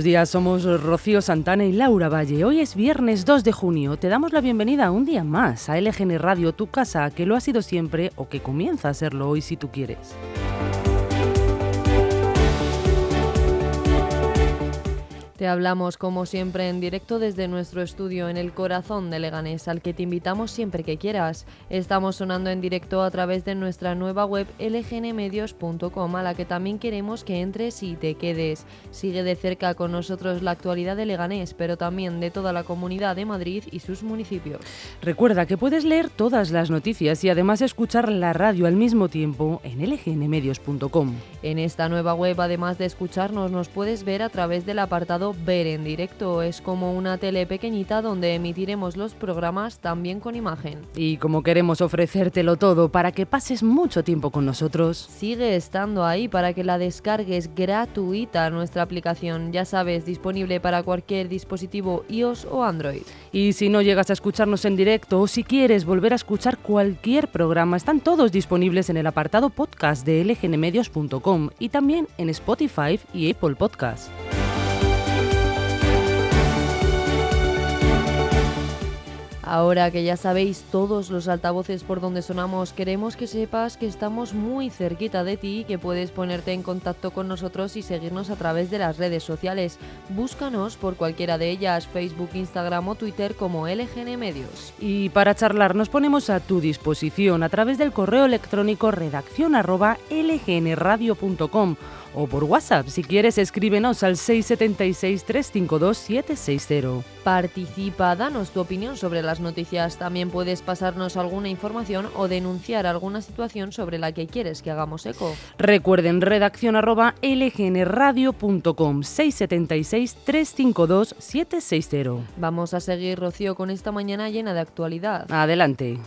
Buenos días, somos Rocío Santana y Laura Valle. Hoy es viernes 2 de junio. Te damos la bienvenida un día más a LGN Radio, tu casa, que lo ha sido siempre o que comienza a serlo hoy si tú quieres. Te hablamos como siempre en directo desde nuestro estudio en el corazón de Leganés, al que te invitamos siempre que quieras. Estamos sonando en directo a través de nuestra nueva web lgnmedios.com, a la que también queremos que entres y te quedes. Sigue de cerca con nosotros la actualidad de Leganés, pero también de toda la comunidad de Madrid y sus municipios. Recuerda que puedes leer todas las noticias y además escuchar la radio al mismo tiempo en lgnmedios.com. En esta nueva web, además de escucharnos, nos puedes ver a través del apartado ver en directo. Es como una tele pequeñita donde emitiremos los programas también con imagen. Y como queremos ofrecértelo todo para que pases mucho tiempo con nosotros, sigue estando ahí para que la descargues gratuita nuestra aplicación. Ya sabes, disponible para cualquier dispositivo iOS o Android. Y si no llegas a escucharnos en directo o si quieres volver a escuchar cualquier programa, están todos disponibles en el apartado podcast de lgnmedios.com y también en Spotify y Apple Podcasts. Ahora que ya sabéis todos los altavoces por donde sonamos, queremos que sepas que estamos muy cerquita de ti y que puedes ponerte en contacto con nosotros y seguirnos a través de las redes sociales. Búscanos por cualquiera de ellas, Facebook, Instagram o Twitter como LGN Medios. Y para charlar nos ponemos a tu disposición a través del correo electrónico redacción lgnradio.com o por WhatsApp. Si quieres, escríbenos al 676-352-760. Participa, danos tu opinión sobre las noticias. También puedes pasarnos alguna información o denunciar alguna situación sobre la que quieres que hagamos eco. Recuerden, redacción arroba lgnradio.com 676-352-760. Vamos a seguir, Rocío, con esta mañana llena de actualidad. Adelante.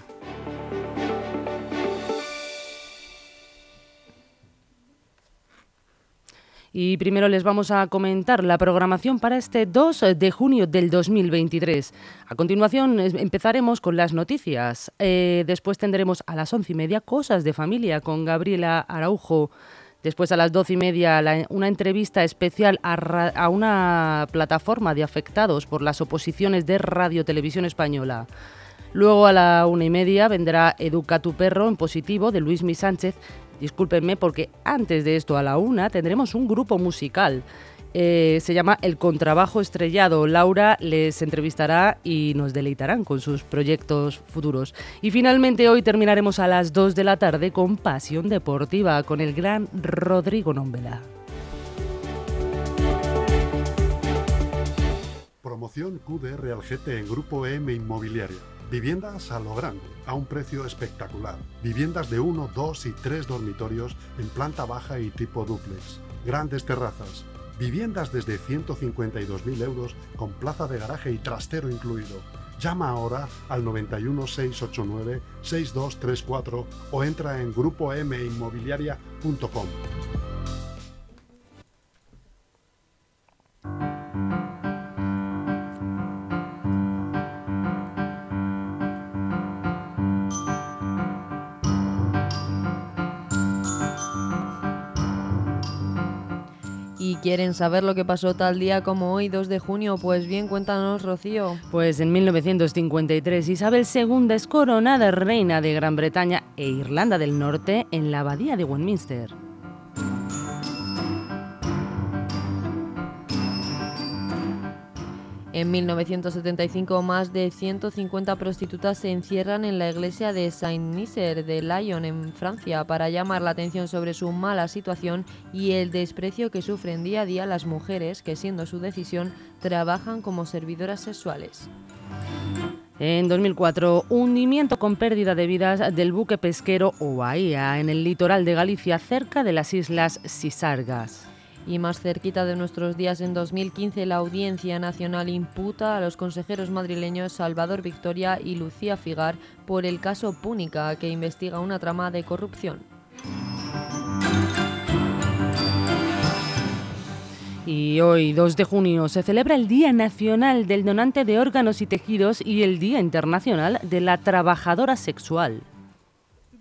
Y primero les vamos a comentar la programación para este 2 de junio del 2023. A continuación empezaremos con las noticias. Eh, después tendremos a las once y media Cosas de Familia con Gabriela Araujo. Después a las doce y media una entrevista especial a, a, una plataforma de afectados por las oposiciones de Radio Televisión Española. Luego a la una y media vendrá Educa tu perro en positivo de Luis Mi Sánchez discúlpenme porque antes de esto a la una tendremos un grupo musical. Eh, se llama El Contrabajo Estrellado. Laura les entrevistará y nos deleitarán con sus proyectos futuros. Y finalmente hoy terminaremos a las 2 de la tarde con Pasión Deportiva con el gran Rodrigo Nombela. Promoción QDR al en Grupo M Inmobiliaria Viviendas a lo grande, a un precio espectacular. Viviendas de 1, 2 y 3 dormitorios en planta baja y tipo duplex. Grandes terrazas. Viviendas desde 152.000 euros con plaza de garaje y trastero incluido. Llama ahora al 91 689 6234 o entra en grupominmobiliaria.com. quieren saber lo que pasó tal día como hoy, 2 de junio, pues bien, cuéntanos, Rocío. Pues en 1953 Isabel II es coronada reina de Gran Bretaña e Irlanda del Norte en la abadía de Westminster. En 1975, más de 150 prostitutas se encierran en la iglesia de Saint-Nicer de Lyon, en Francia, para llamar la atención sobre su mala situación y el desprecio que sufren día a día las mujeres que, siendo su decisión, trabajan como servidoras sexuales. En 2004, hundimiento con pérdida de vidas del buque pesquero Oaia en el litoral de Galicia, cerca de las islas Sisargas. Y más cerquita de nuestros días, en 2015, la Audiencia Nacional imputa a los consejeros madrileños Salvador Victoria y Lucía Figar por el caso Púnica, que investiga una trama de corrupción. Y hoy, 2 de junio, se celebra el Día Nacional del Donante de Órganos y Tejidos y el Día Internacional de la Trabajadora Sexual.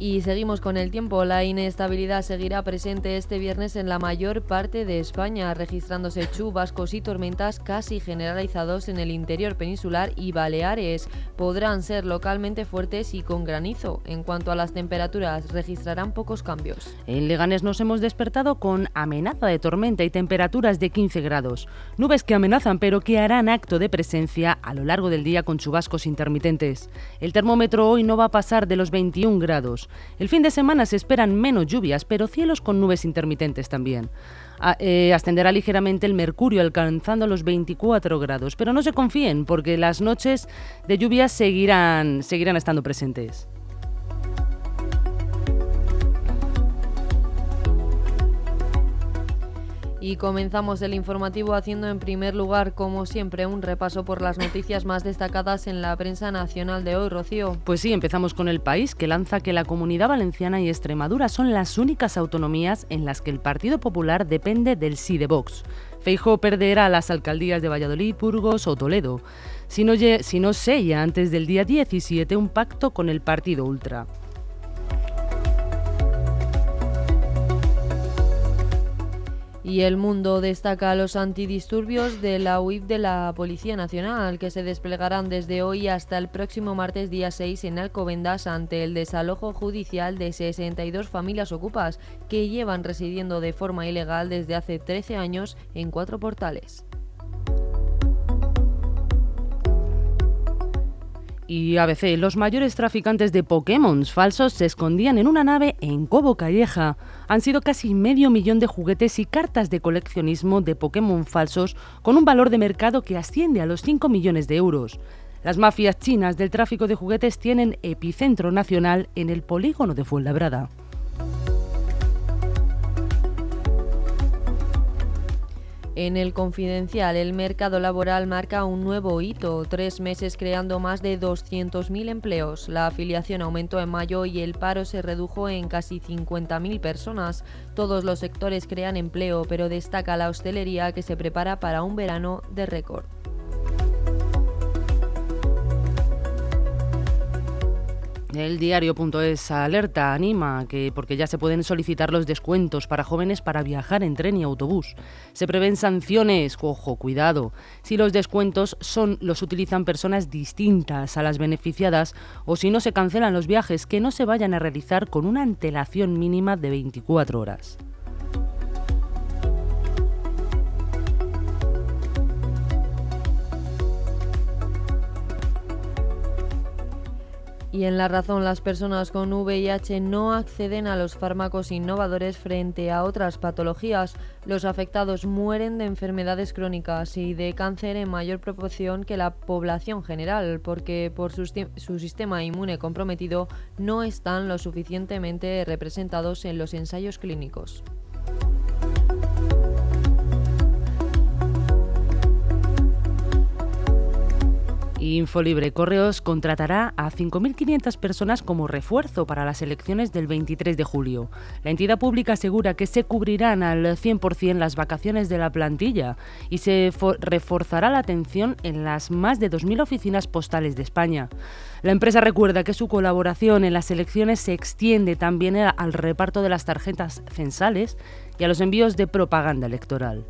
Y seguimos con el tiempo. La inestabilidad seguirá presente este viernes en la mayor parte de España, registrándose chubascos y tormentas casi generalizados en el interior peninsular y Baleares. Podrán ser localmente fuertes y con granizo. En cuanto a las temperaturas, registrarán pocos cambios. En Leganés nos hemos despertado con amenaza de tormenta y temperaturas de 15 grados. Nubes que amenazan pero que harán acto de presencia a lo largo del día con chubascos intermitentes. El termómetro hoy no va a pasar de los 21 grados. El fin de semana se esperan menos lluvias, pero cielos con nubes intermitentes también. Eh, ascenderá ligeramente el mercurio alcanzando los 24 grados, pero no se confíen porque las noches de lluvia seguirán, seguirán estando presentes. Y comenzamos el informativo haciendo en primer lugar, como siempre, un repaso por las noticias más destacadas en la prensa nacional de hoy, Rocío. Pues sí, empezamos con el país, que lanza que la Comunidad Valenciana y Extremadura son las únicas autonomías en las que el Partido Popular depende del sí de Vox. Feijóo perderá las alcaldías de Valladolid, Burgos o Toledo, si no, si no sella antes del día 17 un pacto con el Partido Ultra. Y el mundo destaca los antidisturbios de la UIF de la Policía Nacional, que se desplegarán desde hoy hasta el próximo martes día 6 en Alcobendas ante el desalojo judicial de 62 familias ocupas que llevan residiendo de forma ilegal desde hace 13 años en cuatro portales. Y ABC, los mayores traficantes de Pokémon falsos se escondían en una nave en Cobo Calleja. Han sido casi medio millón de juguetes y cartas de coleccionismo de Pokémon falsos con un valor de mercado que asciende a los 5 millones de euros. Las mafias chinas del tráfico de juguetes tienen epicentro nacional en el polígono de Fuenlabrada. En el confidencial, el mercado laboral marca un nuevo hito, tres meses creando más de 200.000 empleos. La afiliación aumentó en mayo y el paro se redujo en casi 50.000 personas. Todos los sectores crean empleo, pero destaca la hostelería que se prepara para un verano de récord. El diario.es alerta, anima, que porque ya se pueden solicitar los descuentos para jóvenes para viajar en tren y autobús. Se prevén sanciones, ojo, cuidado, si los descuentos son los utilizan personas distintas a las beneficiadas o si no se cancelan los viajes que no se vayan a realizar con una antelación mínima de 24 horas. Y en la razón, las personas con VIH no acceden a los fármacos innovadores frente a otras patologías. Los afectados mueren de enfermedades crónicas y de cáncer en mayor proporción que la población general, porque por su, su sistema inmune comprometido no están lo suficientemente representados en los ensayos clínicos. Infolibre Correos contratará a 5.500 personas como refuerzo para las elecciones del 23 de julio. La entidad pública asegura que se cubrirán al 100% las vacaciones de la plantilla y se reforzará la atención en las más de 2.000 oficinas postales de España. La empresa recuerda que su colaboración en las elecciones se extiende también al reparto de las tarjetas censales y a los envíos de propaganda electoral.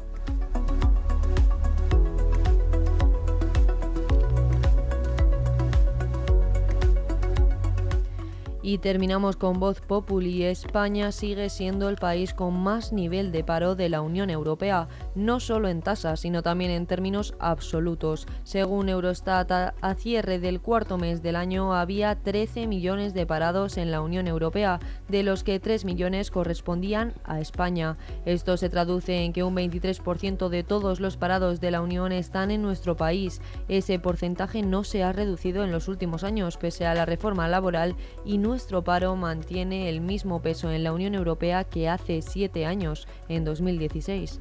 Y terminamos con Voz Populi. España sigue siendo el país con más nivel de paro de la Unión Europea, no solo en tasas, sino también en términos absolutos. Según Eurostat, a cierre del cuarto mes del año había 13 millones de parados en la Unión Europea, de los que 3 millones correspondían a España. Esto se traduce en que un 23% de todos los parados de la Unión están en nuestro país. Ese porcentaje no se ha reducido en los últimos años, pese a la reforma laboral y nuestro paro mantiene el mismo peso en la Unión Europea que hace siete años, en 2016.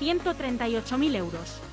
138.000 euros.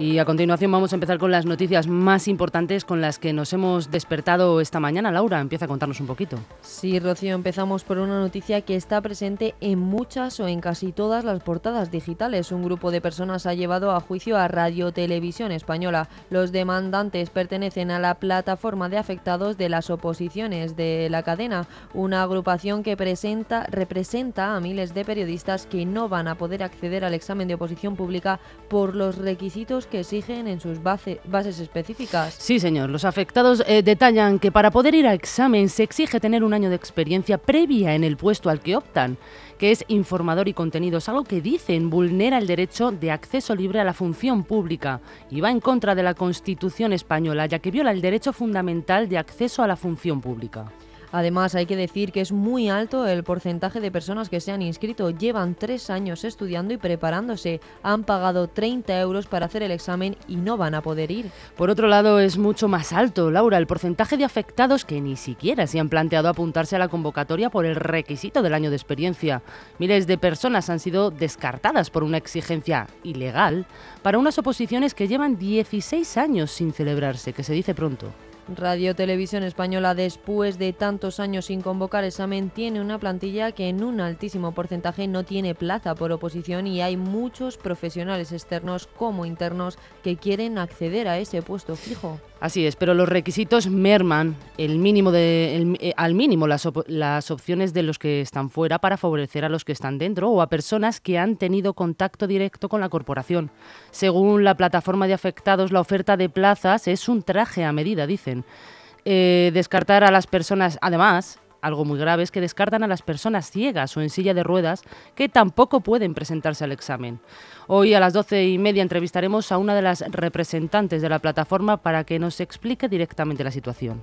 Y a continuación vamos a empezar con las noticias más importantes con las que nos hemos despertado esta mañana. Laura, empieza a contarnos un poquito. Sí, Rocío, empezamos por una noticia que está presente en muchas o en casi todas las portadas digitales. Un grupo de personas ha llevado a juicio a Radio Televisión Española. Los demandantes pertenecen a la plataforma de afectados de las oposiciones de la cadena, una agrupación que presenta, representa a miles de periodistas que no van a poder acceder al examen de oposición pública por los requisitos que exigen en sus bases específicas. Sí, señor. Los afectados eh, detallan que para poder ir a examen se exige tener un año de experiencia previa en el puesto al que optan, que es informador y contenidos, algo que dicen vulnera el derecho de acceso libre a la función pública y va en contra de la Constitución española, ya que viola el derecho fundamental de acceso a la función pública. Además, hay que decir que es muy alto el porcentaje de personas que se han inscrito. Llevan tres años estudiando y preparándose. Han pagado 30 euros para hacer el examen y no van a poder ir. Por otro lado, es mucho más alto, Laura, el porcentaje de afectados que ni siquiera se han planteado apuntarse a la convocatoria por el requisito del año de experiencia. Miles de personas han sido descartadas por una exigencia ilegal para unas oposiciones que llevan 16 años sin celebrarse, que se dice pronto. Radio Televisión Española, después de tantos años sin convocar examen, tiene una plantilla que en un altísimo porcentaje no tiene plaza por oposición y hay muchos profesionales externos como internos que quieren acceder a ese puesto fijo. Así es, pero los requisitos merman el mínimo de, eh, al mínimo las, las opciones de los que están fuera para favorecer a los que están dentro o a personas que han tenido contacto directo con la corporación. Según la plataforma de afectados, la oferta de plazas es un traje a medida, dicen. Eh, descartar a las personas, además, algo muy grave es que descartan a las personas ciegas o en silla de ruedas que tampoco pueden presentarse al examen. Hoy a las doce y media entrevistaremos a una de las representantes de la plataforma para que nos explique directamente la situación.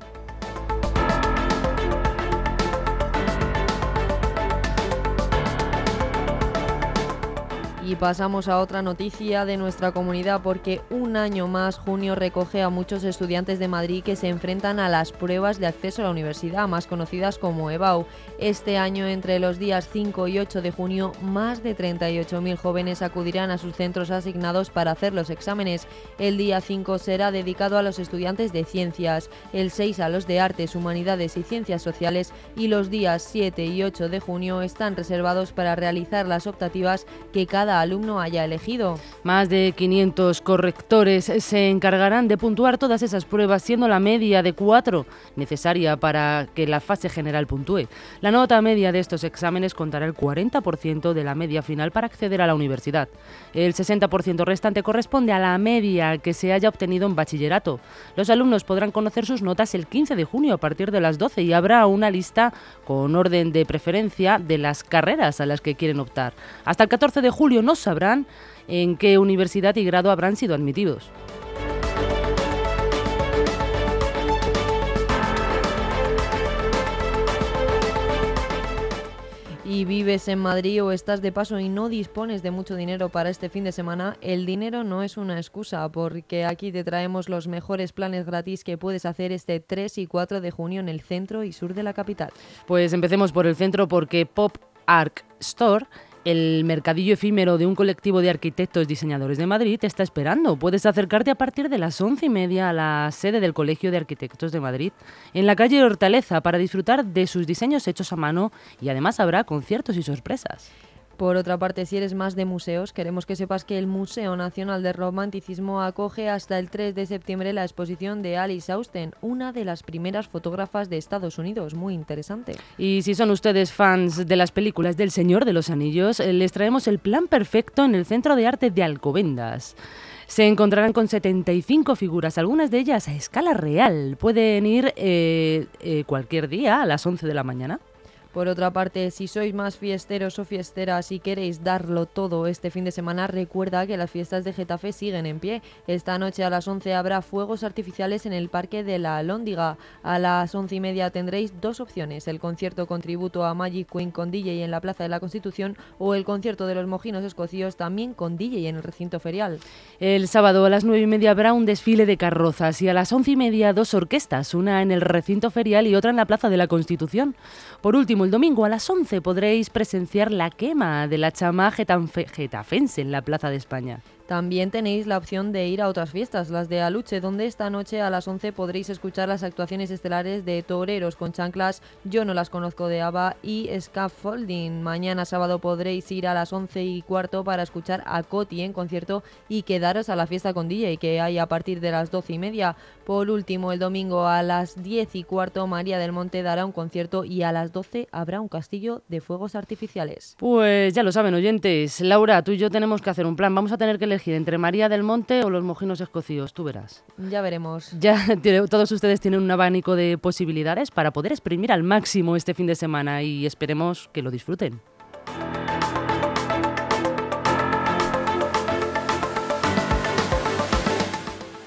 Y pasamos a otra noticia de nuestra comunidad porque un año más junio recoge a muchos estudiantes de Madrid que se enfrentan a las pruebas de acceso a la universidad, más conocidas como EBAU. Este año, entre los días 5 y 8 de junio, más de 38.000 jóvenes acudirán a sus centros asignados para hacer los exámenes. El día 5 será dedicado a los estudiantes de ciencias, el 6 a los de artes, humanidades y ciencias sociales y los días 7 y 8 de junio están reservados para realizar las optativas que cada alumno haya elegido. Más de 500 correctores se encargarán de puntuar todas esas pruebas, siendo la media de 4 necesaria para que la fase general puntúe. La nota media de estos exámenes contará el 40% de la media final para acceder a la universidad. El 60% restante corresponde a la media que se haya obtenido en bachillerato. Los alumnos podrán conocer sus notas el 15 de junio a partir de las 12 y habrá una lista con orden de preferencia de las carreras a las que quieren optar. Hasta el 14 de julio no sabrán en qué universidad y grado habrán sido admitidos. y vives en Madrid o estás de paso y no dispones de mucho dinero para este fin de semana, el dinero no es una excusa porque aquí te traemos los mejores planes gratis que puedes hacer este 3 y 4 de junio en el centro y sur de la capital. Pues empecemos por el centro porque Pop Arc Store el mercadillo efímero de un colectivo de arquitectos diseñadores de Madrid te está esperando. Puedes acercarte a partir de las once y media a la sede del Colegio de Arquitectos de Madrid, en la calle Hortaleza, para disfrutar de sus diseños hechos a mano y además habrá conciertos y sorpresas. Por otra parte, si eres más de museos, queremos que sepas que el Museo Nacional de Romanticismo acoge hasta el 3 de septiembre la exposición de Alice Austen, una de las primeras fotógrafas de Estados Unidos. Muy interesante. Y si son ustedes fans de las películas del Señor de los Anillos, eh, les traemos el plan perfecto en el Centro de Arte de Alcobendas. Se encontrarán con 75 figuras, algunas de ellas a escala real. Pueden ir eh, eh, cualquier día a las 11 de la mañana. Por otra parte, si sois más fiesteros o fiesteras y queréis darlo todo este fin de semana, recuerda que las fiestas de Getafe siguen en pie. Esta noche a las 11 habrá fuegos artificiales en el Parque de la Alhóndiga. A las 11 y media tendréis dos opciones, el concierto con tributo a Magic Queen con DJ en la Plaza de la Constitución o el concierto de los Mojinos Escocios también con DJ en el recinto ferial. El sábado a las 9 y media habrá un desfile de carrozas y a las 11 y media dos orquestas, una en el recinto ferial y otra en la Plaza de la Constitución. Por último, el domingo a las 11 podréis presenciar la quema de la chama getafense en la Plaza de España. También tenéis la opción de ir a otras fiestas, las de Aluche, donde esta noche a las 11 podréis escuchar las actuaciones estelares de Toreros con chanclas, Yo no las conozco de Ava y Scaffolding. Mañana sábado podréis ir a las 11 y cuarto para escuchar a Coti en concierto y quedaros a la fiesta con DJ que hay a partir de las 12 y media. Por último, el domingo a las 10 y cuarto María del Monte dará un concierto y a las 12 habrá un castillo de fuegos artificiales. Pues ya lo saben oyentes, Laura, tú y yo tenemos que hacer un plan, vamos a tener que entre María del Monte o los mojinos escocíos, tú verás. Ya veremos. Ya todos ustedes tienen un abanico de posibilidades para poder exprimir al máximo este fin de semana y esperemos que lo disfruten.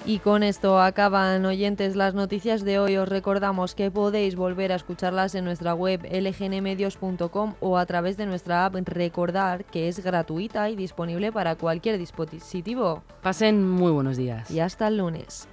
Y con esto acaban oyentes las noticias de hoy. Os recordamos que podéis volver a escucharlas en nuestra web lgnmedios.com o a través de nuestra app Recordar, que es gratuita y disponible para cualquier dispositivo. Pasen muy buenos días. Y hasta el lunes.